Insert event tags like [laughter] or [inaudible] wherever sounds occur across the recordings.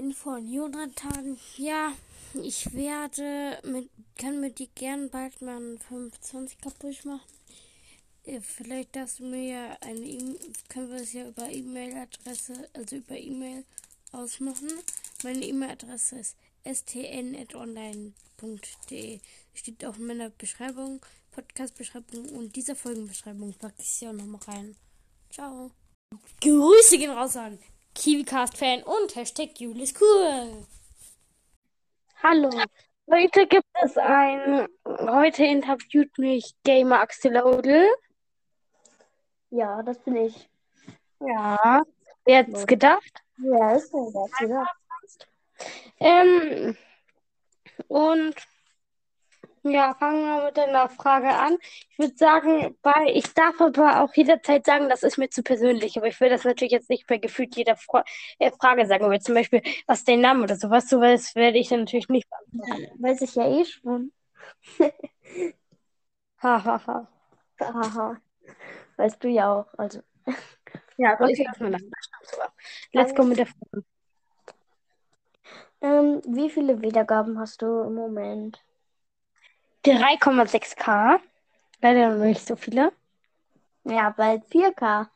Info an Jonathan. Ja, ich werde mit, kann mit dir gern bald mal einen 25 kaputt machen. Äh, Vielleicht darfst du mir ja eine E-Mail, können wir es ja über E-Mail-Adresse, also über E-Mail ausmachen. Meine E-Mail-Adresse ist stn.online.de. Steht auch in meiner Beschreibung, Podcast-Beschreibung und dieser Folgenbeschreibung packe ich sie auch nochmal rein. Ciao. Grüße gehen raus an KiwiCast-Fan und Hashtag Julis cool. Hallo, heute gibt es ein, heute interviewt mich Gamer Axolotl. Ja, das bin ich. Ja, wer hätte es gedacht? Ja, ist mir das wieder. Ähm, und ja, fangen wir mit einer Frage an. Ich würde sagen, bei, ich darf aber auch jederzeit sagen, das ist mir zu persönlich, aber ich will das natürlich jetzt nicht bei gefühlt jeder Fra äh, Frage sagen, aber zum Beispiel, was ist dein Name oder sowas, sowas werde ich dann natürlich nicht beantworten. Weiß ich ja eh schon. [laughs] Hahaha. Haha. Weißt du ja auch. Also, Ja, so Okay. das mal nach. Let's go mit der Frage. ähm, wie viele Wiedergaben hast du im Moment? 3,6K. Leider noch nicht so viele. Ja, bald 4K.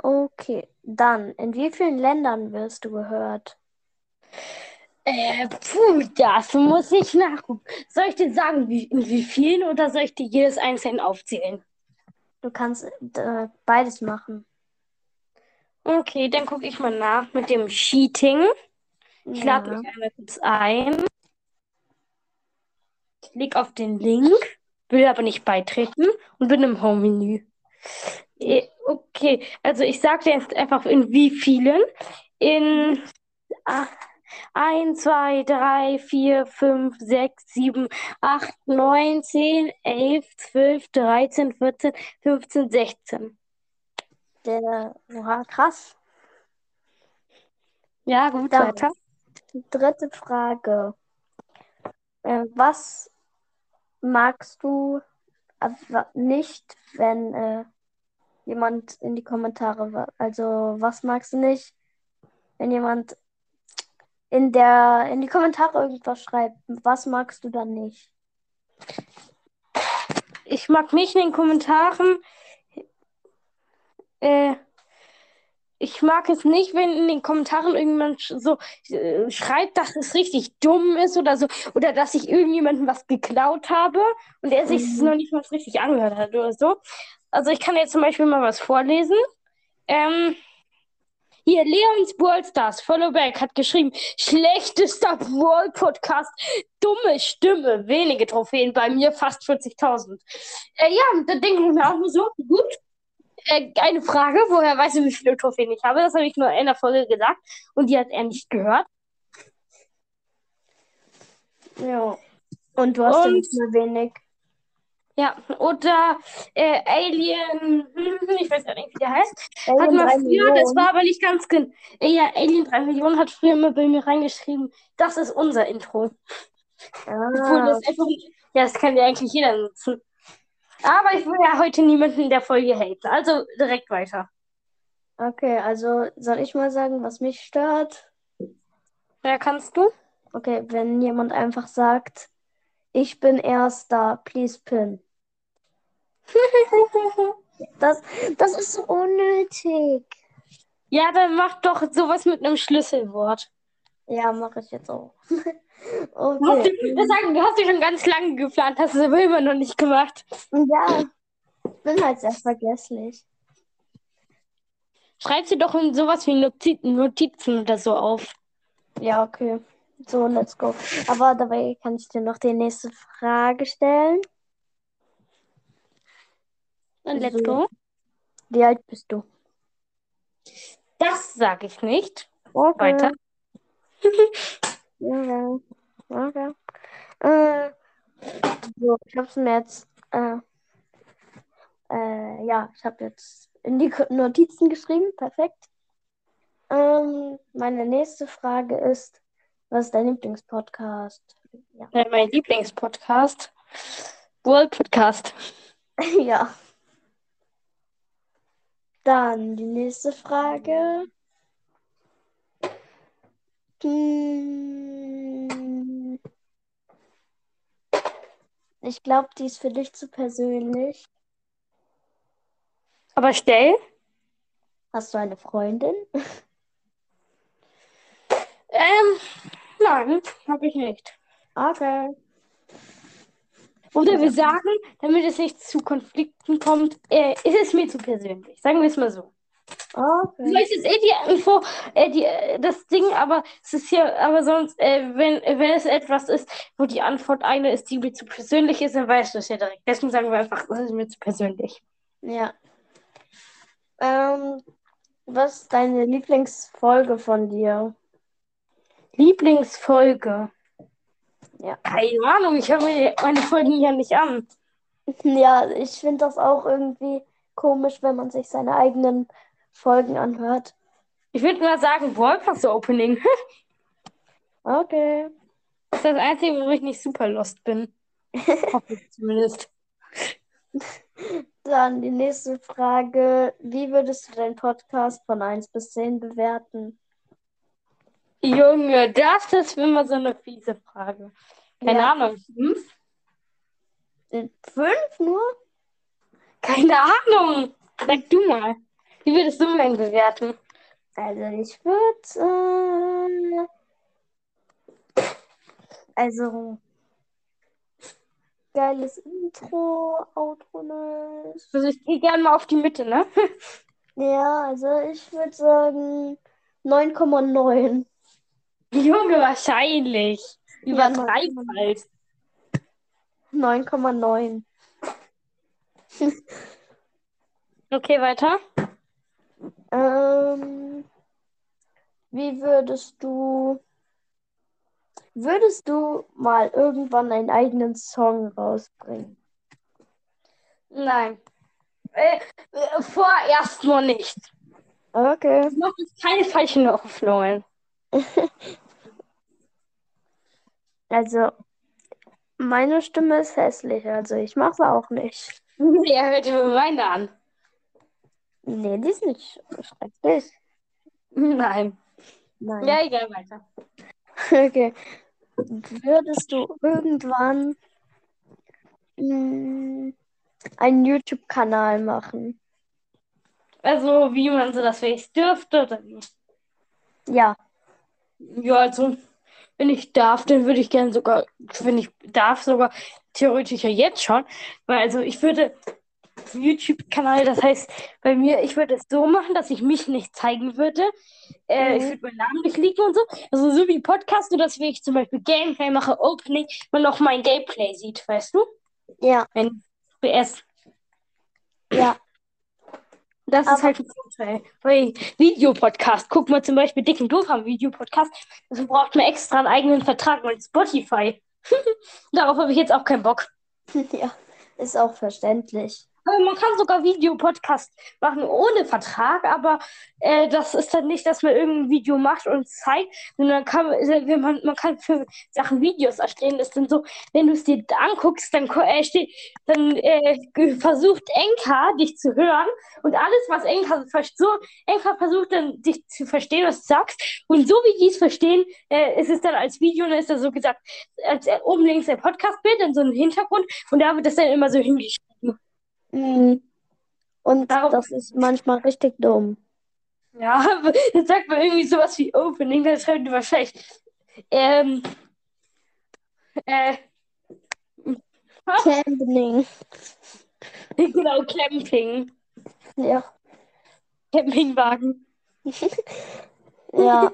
Okay, dann, in wie vielen Ländern wirst du gehört? Äh, puh, das muss ich nachgucken. Soll ich dir sagen, wie, in wie vielen oder soll ich dir jedes einzeln aufzählen? Du kannst äh, beides machen. Okay, dann gucke ich mal nach mit dem Cheating. Ich lade Ja. mich einmal kurz ein. Klick auf den Link, will aber nicht beitreten und bin im Home-Menü. Eh, Okay, also ich sage dir jetzt einfach in wie vielen. In ah, 1, 2, 3, 4, 5, 6, 7, 8, 9, 10, 11, 12, 13, 14, 15, 16. Der, oha, krass. Ja, gut, Dann. weiter. Dritte Frage. Äh, was magst du äh, nicht, wenn äh, jemand in die Kommentare, also was magst du nicht, wenn jemand in der in die Kommentare irgendwas schreibt? Was magst du dann nicht? Ich mag nicht in den Kommentaren. Äh, ich mag es nicht, wenn in den Kommentaren irgendjemand so äh, schreibt, dass es richtig dumm ist oder so. Oder dass ich irgendjemandem was geklaut habe und er sich es Mhm. noch nicht mal richtig angehört hat oder so. Also ich kann jetzt zum Beispiel mal was vorlesen. Ähm, hier, Leons Ballstars, Followback, hat geschrieben, schlechtester Brawl Podcast, dumme Stimme, wenige Trophäen, bei mir fast 40.000. Äh, ja, da denke ich mir auch nur so, gut. Äh, eine Frage, woher weißt du, wie viele Trophäen ich habe? Das habe ich nur in einer Folge gesagt und die hat er nicht gehört. Ja. Und du hast Und- nicht mehr wenig. Ja, oder äh, Alien, hm, ich weiß gar nicht, wie der heißt, hat Alien mal drei früher, das Millionen. war aber nicht ganz genau. Ja, Alien 3 Millionen hat früher immer bei mir reingeschrieben, das ist unser Intro. Obwohl Ah, das einfach, ja, das kann ja eigentlich jeder nutzen. Aber ich will ja heute niemanden in der Folge haten, also direkt weiter. okay, also soll ich mal sagen, was mich stört? Ja, kannst du? Okay, wenn jemand einfach sagt, ich bin Erster, please pin. [laughs] Das, das ist so unnötig. Ja, dann mach doch sowas mit einem Schlüsselwort. Ja, mache ich jetzt auch. [laughs] Hast Okay. du, das sagen, du hast ja schon ganz lange geplant, hast es aber immer noch nicht gemacht. Ja, ich bin halt sehr vergesslich. Schreib sie doch in sowas wie Notiz Notizen oder so auf. Ja, okay. So, let's go. Aber dabei kann ich dir noch die nächste Frage stellen. Dann let's go. Wie alt bist du? Das sage ich nicht. Okay. Weiter. [laughs] Okay. Okay. Äh, so, ich habe es mir jetzt, äh, äh, ja, ich habe jetzt in die Notizen geschrieben. Perfekt. Ähm, meine nächste Frage ist, was ist dein Lieblingspodcast? Ja. Äh, Mein Lieblingspodcast. World Podcast. [laughs] Ja. Dann die nächste Frage. Hm. Ich glaube, die ist für dich zu persönlich. Aber stell. Hast du eine Freundin? [laughs] Ähm, nein, habe ich nicht. Okay. Oder wir sagen, damit es nicht zu Konflikten kommt, äh, ist es mir zu persönlich. Sagen wir es mal so. Okay. weißt jetzt eh die Info, äh, die, äh, das Ding, aber es ist hier, aber sonst, äh, wenn, wenn es etwas ist, wo die Antwort eine ist, die mir zu persönlich ist, dann weißt du es ja direkt. Deswegen sagen wir einfach, das ist mir zu persönlich. Ja. Ähm, was ist deine Lieblingsfolge von dir? Lieblingsfolge. Ja. Keine Ahnung, ich höre mir meine Folgen ja nicht an. [laughs] Ja, ich finde das auch irgendwie komisch, wenn man sich seine eigenen Folgen anhört. Ich würde mal sagen, Broadcast Opening. [laughs] Okay. Das ist das Einzige, wo ich nicht super lost bin. [laughs] Hoffe ich zumindest. Dann die nächste Frage. Wie würdest du deinen Podcast von 1 bis 10 bewerten? Junge, das ist immer so eine fiese Frage. Keine Ja. Ahnung. Fünf? Äh, Fünf nur? Keine Ahnung. Sag du mal. Wie würdest du meinen bewerten? Also ich würde, äh, also geiles Intro, Outro nice. Also ich gehe gerne mal auf die Mitte, ne? [laughs] Ja, also ich würde sagen 9,9. Junge, wahrscheinlich. Ja, Übertreib halt. 9,9. Okay, weiter. Ähm, wie würdest du, würdest du mal irgendwann einen eigenen Song rausbringen? Nein. Äh, äh, vorerst noch nicht. Okay. Jetzt keine falschen Hoffnungen. [laughs] Also, meine Stimme ist hässlich, also ich mache es auch nicht. [laughs] Ja, hört mir meine an. Nee, die ist nicht schrecklich. Nein. Nein. Ja, egal, weiter. Okay. Würdest du irgendwann mh, einen YouTube-Kanal machen? Also, wie man so das vielleicht dürfte oder wie? Ja. Ja, also, wenn ich darf, dann würde ich gerne sogar, wenn ich darf, sogar theoretisch ja jetzt schon. Weil, also, ich würde YouTube-Kanal, das heißt, bei mir, ich würde es so machen, dass ich mich nicht zeigen würde. Äh, ich Mhm. würde meinen Namen nicht liegen und so. Also, so wie Podcast, nur dass wenn ich zum Beispiel Gameplay mache, Opening, man auch mein Gameplay sieht, weißt du? Ja. Wenn BS. Ja. Das ist Aber- halt ein Vorteil. Bei Videopodcast, guck mal zum Beispiel Dick und Doof haben Videopodcast. Also braucht man extra einen eigenen Vertrag mit Spotify. [laughs] Darauf habe ich jetzt auch keinen Bock. [laughs] Ja. Ist auch verständlich. Man kann sogar Videopodcast machen ohne Vertrag, aber äh, das ist dann nicht, dass man irgendein Video macht und zeigt, sondern kann, äh, wenn man, man kann für Sachen Videos erstellen. Das ist dann so, wenn du es dir anguckst, dann, äh, steht, dann äh, versucht Enka dich zu hören und alles, was Enka so, Enka versucht dann dich zu verstehen, was du sagst. Und so wie die es verstehen, äh, ist es dann als Video, und dann ist da so gesagt, als äh, oben links ein Podcast-Bild, dann so ein Hintergrund und da wird das dann immer so hingeschrieben. Mhm. Und Darum- das ist manchmal richtig dumm. Ja, [laughs] dann sagt man irgendwie sowas wie Opening, dann schreibt man wahrscheinlich. Ähm. Äh. Camping. [laughs] Genau, Camping. Ja. Campingwagen. [laughs] Ja.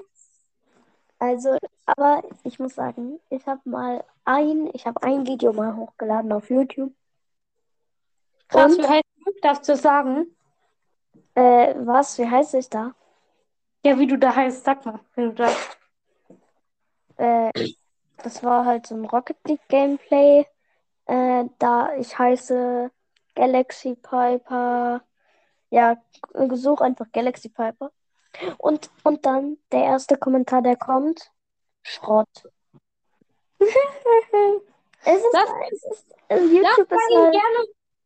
Also, aber ich muss sagen, ich habe mal ein, ich habe ein Video mal hochgeladen auf YouTube. Krass, Und? wie heißt du? Darfst du das sagen? Äh, was? Wie heißt ich da? Ja, wie du da heißt, sag mal. Wenn du da. Äh, das war halt so ein Rocket League Gameplay. Äh, da ich heiße Galaxy Piper. Ja, such einfach Galaxy Piper. Und, und dann der erste Kommentar, der kommt. Schrott. [laughs] es ist, Lass- es ist, äh, YouTube bei ist halt, gerne.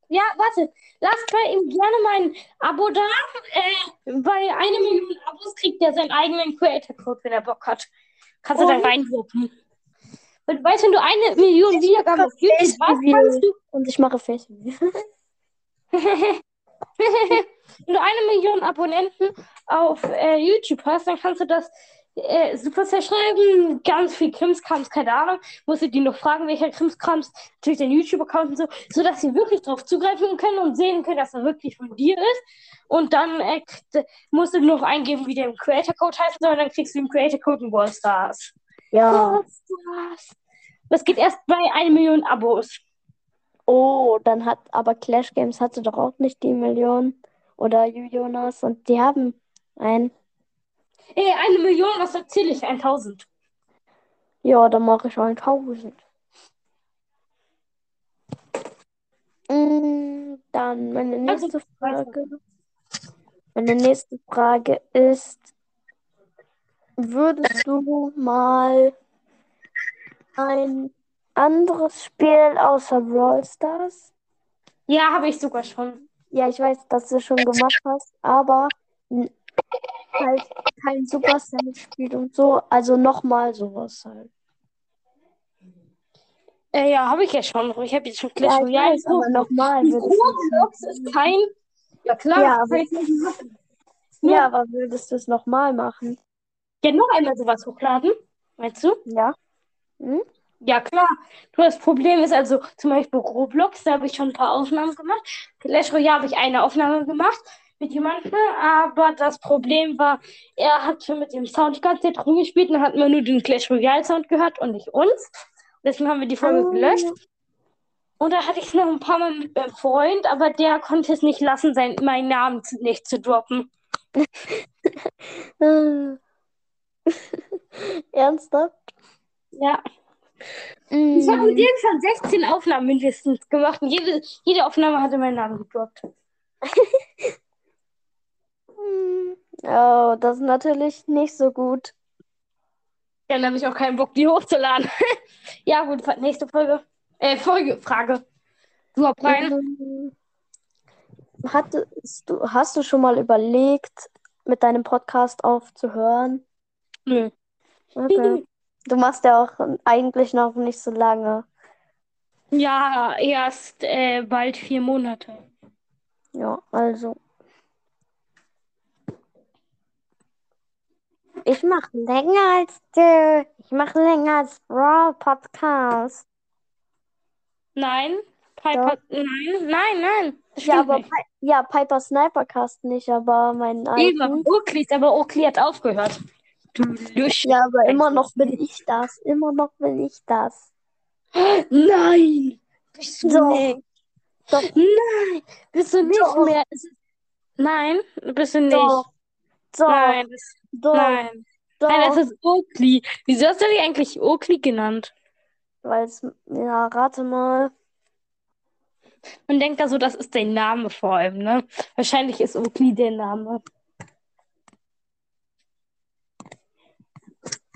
Ja, warte. Lasst bei ihm gerne mal ein Abo da. Äh, bei einer Million Abos kriegt er seinen eigenen Creator-Code, wenn er Bock hat. Kannst du da. Und weißt du, wenn du eine Million Wiedergaben auf YouTube hast, kannst du Und ich mache [laughs] Facebook. Wenn du eine Million Abonnenten auf äh, YouTube hast, dann kannst du das äh, super zerschreiben. Ganz viel Krimskrams, keine Ahnung. Musst du die noch fragen, welcher Krimskrams, natürlich dein YouTube-Account und so, sodass sie wirklich darauf zugreifen können und sehen können, dass er wirklich von dir ist. Und dann äh, musst du noch eingeben, wie der Creator-Code heißt, soll, dann kriegst du den Creator-Code in Wallstars. Ja. Wallstars. Das geht erst bei 1 Million Abos. Oh, dann hat aber Clash Games hatte doch auch nicht die Million. Oder Jonas. Und die haben ein. Ey, eine Million, was erzähle ich? 1000. Ja, dann mache ich 1000. Mm, Dann meine Also, nächste Frage. Meine nächste Frage ist, würdest du mal ein anderes Spiel außer Brawl Stars? Ja, habe ich sogar schon. Ja, ich weiß, dass du schon gemacht hast, aber halt kein Supercell-Spiel und so, also nochmal sowas halt. Äh, ja, habe ich ja schon. Ich habe jetzt schon Clash Ja, Royale. weiß, aber nochmal Roblox ist kein. Ja, klar. Ja, aber-. Ja, aber würdest du es nochmal machen? Ja, noch einmal sowas hochladen. Meinst du? Ja. Hm? Ja, klar. Nur das Problem ist also zum Beispiel Roblox, da habe ich schon ein paar Aufnahmen gemacht. Clash Royale habe ich eine Aufnahme gemacht mit jemandem, aber das Problem war, er hat schon mit dem Sound die ganze Zeit rumgespielt und hat man nur den Clash Royale Sound gehört und nicht uns. Deswegen haben wir die Folge Oh. gelöscht. Und da hatte ich es noch ein paar Mal mit meinem Freund, aber der konnte es nicht lassen, sein, meinen Namen zu, nicht zu droppen. [laughs] Ernsthaft? Ja. Ich habe mit Mm. dem schon 16 Aufnahmen mindestens gemacht und jede, jede Aufnahme hatte meinen Namen gedroppt. [laughs] Mm. Oh, das ist natürlich nicht so gut. Ja, dann habe ich auch keinen Bock, die hochzuladen. [laughs] ja, gut, nächste Folge. Äh, Folge, Frage. Du hab rein. Mm. Hattest du, hast du schon mal überlegt, mit deinem Podcast aufzuhören? Nö. Okay. [laughs] Du machst ja auch eigentlich noch nicht so lange. Ja, erst äh, bald vier Monate. Ja, also. Ich mache länger als du. Ich mache länger als Brawl Podcast. Nein, Piper, nein, nein, nein. Ja, aber nicht. Pi ja, Piper Snipercast nicht, aber meinen Eben. Oakley, aber Oakley hat aufgehört. Du Lüsch. Ja, aber immer noch bin ich das. Immer noch bin ich das. Nein! Bist du Doch. nicht. Doch. Nein! Bist du nicht Doch. mehr. Ist- Nein, bist du nicht. Doch. Doch. Nein, das, Doch. nein. Doch. Nein, das ist Oakley. Wieso hast du dich eigentlich Oakley genannt? Weil es, ja, rate mal. Man denkt da so, das ist dein Name vor allem, ne? Wahrscheinlich ist Oakley der Name.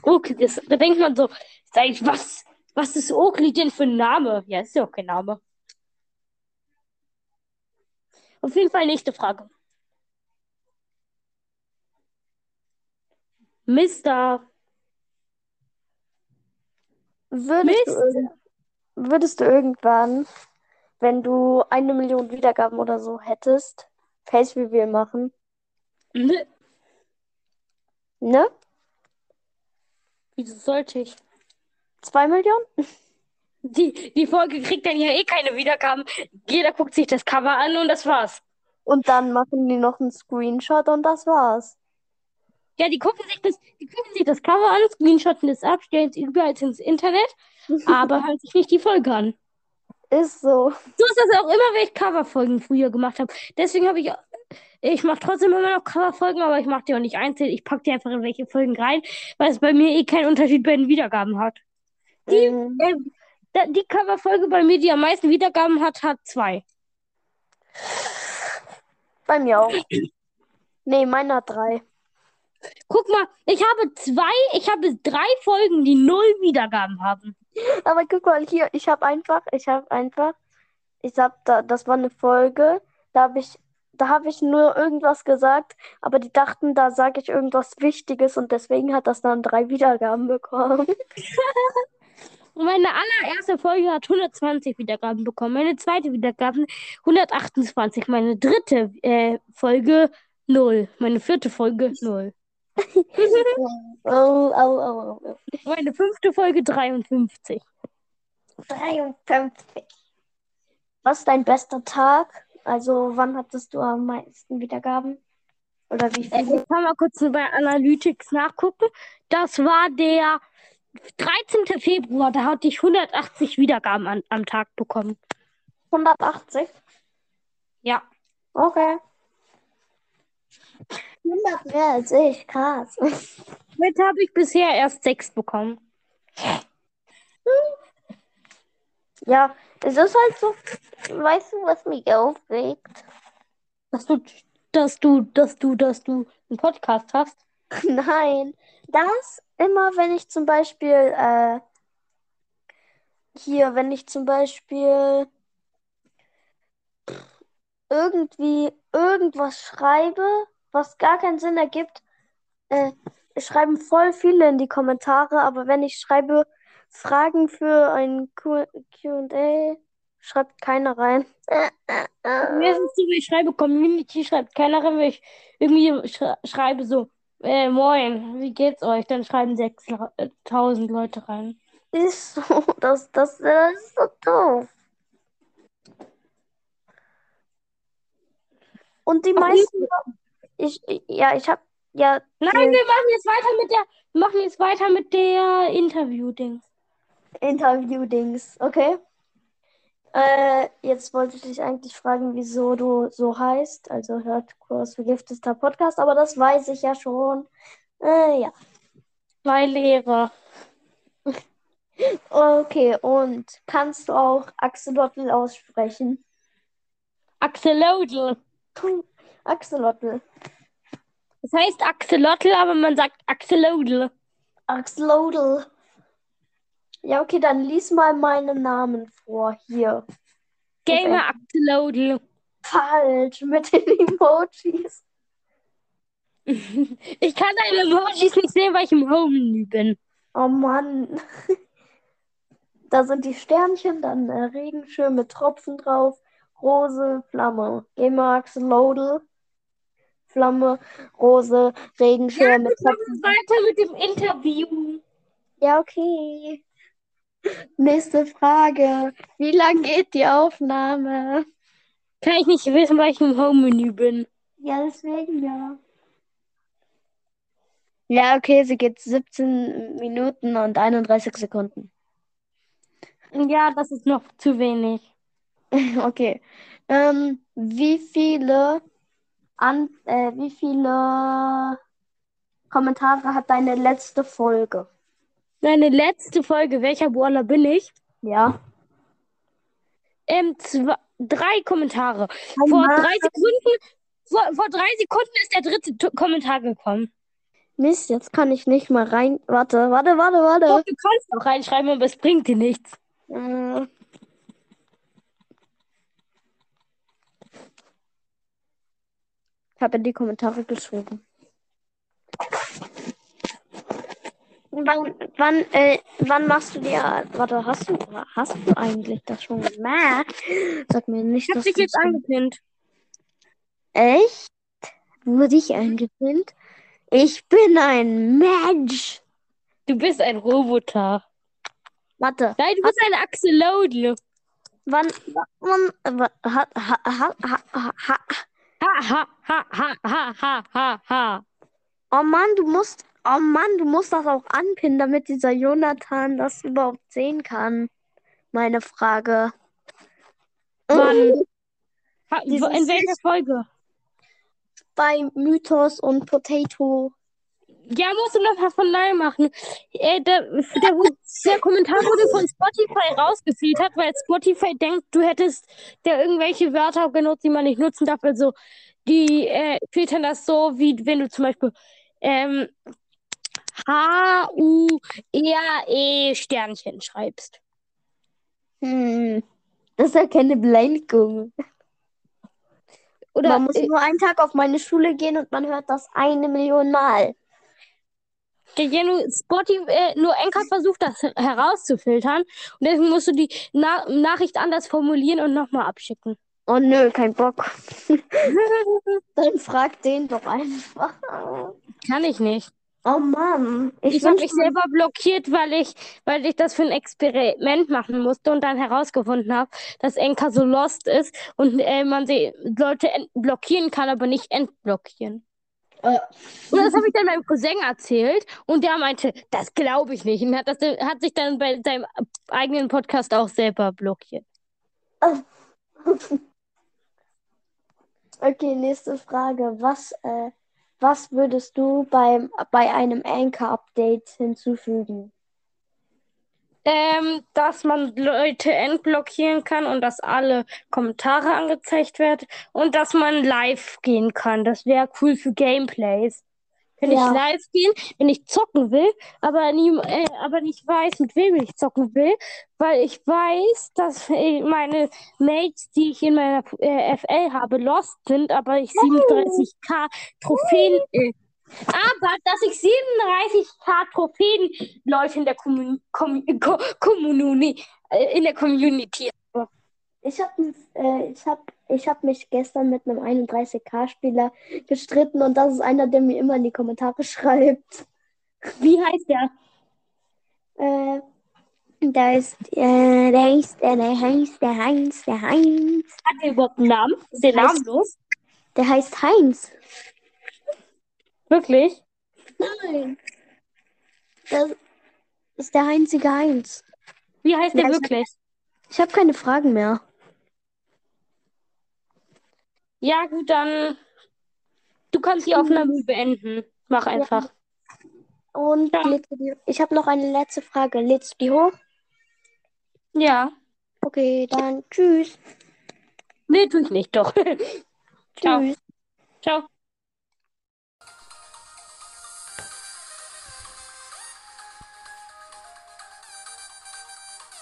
Oakley, das, da denkt man so, sag ich, was, was ist Oakley denn für ein Name? Ja, ist ja auch kein Name. Auf jeden Fall nächste Frage. Mister. Würdest du, Mist. irgend- würdest du irgendwann, wenn du eine Million Wiedergaben oder so hättest, Face Reveal machen? Ne, Ne? wieso sollte ich? Zwei Millionen? Die, die Folge kriegt dann ja eh keine Wiedergaben. Jeder guckt sich das Cover an und das war's. Und dann machen die noch einen Screenshot und das war's. Ja, die gucken sich das, die gucken sich das Cover an, screenshotten das ab, stellen es überall ins Internet, [laughs] aber hören sich nicht die Folge an. Ist so. So ist das auch immer, wenn ich Coverfolgen früher gemacht habe. Deswegen habe ich, ich mache trotzdem immer noch Coverfolgen, aber ich mache die auch nicht einzeln. Ich packe die einfach in welche Folgen rein, weil es bei mir eh keinen Unterschied bei den Wiedergaben hat. Die, Mhm. äh, die Coverfolge bei mir, die am meisten Wiedergaben hat, hat zwei. Bei mir auch. Nee, meiner hat drei. Guck mal, ich habe zwei, ich habe drei Folgen, die null Wiedergaben haben. Aber guck mal hier, ich habe einfach, ich habe einfach, ich hab da, das war eine Folge, da habe ich da habe ich nur irgendwas gesagt, aber die dachten, da sage ich irgendwas Wichtiges und deswegen hat das dann drei Wiedergaben bekommen. [laughs] Und meine allererste Folge hat 120 Wiedergaben bekommen. Meine zweite Wiedergaben 128. Meine dritte äh, Folge 0. Meine vierte Folge 0. oh, oh, oh, oh. Meine fünfte Folge 53. 53. Was ist dein bester Tag? Also, wann hattest du am meisten Wiedergaben? Oder wie Äh, viele? ich kann mal kurz bei Analytics nachgucken. Das war der 13. Februar. Da hatte ich 180 Wiedergaben an, am Tag bekommen. 180? Ja. Okay. 100 mehr als ich, krass. Heute habe ich bisher erst sechs bekommen. Ja, es ist halt so, weißt du, was mich aufregt? Dass du, dass du, dass du, dass du einen Podcast hast. [laughs] Nein, das immer, wenn ich zum Beispiel, äh, hier, wenn ich zum Beispiel irgendwie irgendwas schreibe, was gar keinen Sinn ergibt, äh, schreiben voll viele in die Kommentare, aber wenn ich schreibe Fragen für ein Q&A, schreibt keiner rein. Mir ist es so, ich schreibe Community, schreibt keiner rein, wenn ich irgendwie sch schreibe so, äh, moin, wie geht's euch? Dann schreiben 6000 Leute rein. Ist so, [laughs] das, das, das ist so doof. Und die meisten, ich, ja, ich habe ja Nein, die wir machen jetzt weiter mit der, wir machen jetzt weiter mit der Interview-Dings. Interview-Dings, okay? Äh, jetzt wollte ich dich eigentlich fragen, wieso du so heißt. Also hört Kurs vergiftester Podcast, aber das weiß ich ja schon. Äh, ja. Zwei Lehrer. [laughs] Okay, und kannst du auch Axolotl aussprechen? Axolotl. Axolotl. Das heißt Axolotl, aber man sagt Axolotl. Axolotl. Ja, okay, dann lies mal meinen Namen vor. Hier. Gamer Axolotl. Falsch, mit den Emojis. [laughs] Ich kann deine Emojis nicht sehen, weil ich im Home-Menü bin. Oh Mann. Da sind die Sternchen, dann äh, Regenschirm mit Tropfen drauf, Rose, Flamme. Gamer Axolotl. Flamme, Rose, Regenschirm mit Machen Tropfen. wir weiter mit dem Interview. Ja, okay. Nächste Frage. Wie lang geht die Aufnahme? Kann ich nicht wissen, weil ich im Home-Menü bin. Ja, deswegen ja. Ja, okay, sie geht 17 Minuten und 31 Sekunden. Ja, das ist noch zu wenig. [laughs] Okay. Ähm, wie viele an, äh, wie viele Kommentare hat deine letzte Folge? Meine letzte Folge, welcher Brawler bin ich? Ja. Ähm, zwei, drei Kommentare. Oh Vor drei Sekunden, vor, vor drei Sekunden ist der dritte T Kommentar gekommen. Mist, jetzt kann ich nicht mal rein. Warte, warte, warte, Doch, warte. du kannst noch reinschreiben, aber es bringt dir nichts. Äh. Habe in die Kommentare geschrieben. Wann, wann, äh, wann machst du dir. Warte, hast du, hast du eigentlich das schon gemacht? Sag mir nicht, Ich hab dass dich jetzt angepinnt. Echt? Wurde ich eingepinnt? Ich bin ein Mensch. Du bist ein Roboter. Warte, Nein, du bist ein Axolotl. wann, wann, wa- ha, ha, ha, ha, ha, ha. Ha, ha, ha, ha, ha, ha, ha, ha. Oh Mann, du musst, oh Mann, du musst das auch anpinnen, damit dieser Jonathan das überhaupt sehen kann. Meine Frage. Wann? Ha, in welcher Folge? Bei Mythos und Potato. Ja, musst du noch mal von neu machen. Äh, der, der, der Kommentar wurde von Spotify rausgefiltert, weil Spotify denkt, du hättest da irgendwelche Wörter benutzt, die man nicht nutzen darf. Also, die äh, filtern das so, wie wenn du zum Beispiel ähm, H-U-R-E Sternchen schreibst. Hm, das ist ja keine Beleidigung. Oder Man muss äh, nur einen Tag auf meine Schule gehen und man hört das eine Million Mal. Nur Spotify, äh, nur Anchor versucht das herauszufiltern. Und deswegen musst du die Na Nachricht anders formulieren und nochmal abschicken. Oh nö, kein Bock. [laughs] Dann frag den doch einfach. Kann ich nicht. Oh Mann. Ich, Ich habe mich selber blockiert, weil ich, weil ich das für ein Experiment machen musste und dann herausgefunden habe, dass Enka so lost ist und äh, man sie Leute blockieren kann, aber nicht entblockieren. Äh, Und das habe ich dann meinem Cousin erzählt und der meinte, das glaube ich nicht. Und hat, das, hat sich dann bei seinem eigenen Podcast auch selber blockiert. [laughs] Okay, nächste Frage. Was, äh, was würdest du beim, bei einem Anchor-Update hinzufügen? Ähm, dass man Leute entblockieren kann und dass alle Kommentare angezeigt werden und dass man live gehen kann. Das wäre cool für Gameplays. Wenn Ja. ich live gehen, wenn ich zocken will, aber nie, äh, aber nicht weiß, mit wem ich zocken will, weil ich weiß, dass äh, meine Mates, die ich in meiner äh, FL habe, lost sind, aber ich 37k Trophäen, äh, aber dass ich 37k Trophäen Leute in der Kommun Kommun Ko Kommununi, äh, in der Community. Ich habe äh, ich hab, ich hab mich gestern mit einem 31k-Spieler gestritten und das ist einer, der mir immer in die Kommentare [laughs] schreibt. Wie heißt der? Äh, da ist, äh, der heißt, äh, der heißt, der Heinz, der Heinz. Hat der überhaupt einen Namen? Ist der namenlos? Der heißt Heinz. Wirklich? Nein. Das ist der einzige Heinz. Wie heißt der Ja, ich- wirklich? Ich habe keine Fragen mehr. Ja, gut, dann. Du kannst die Aufnahme beenden. Mach einfach. Und Ja. lädst du die, ich habe noch eine letzte Frage. Lädst du die hoch? Ja. Okay, dann tschüss. Nee, tu ich nicht, doch. [laughs] Ciao. Tschüss. Ciao.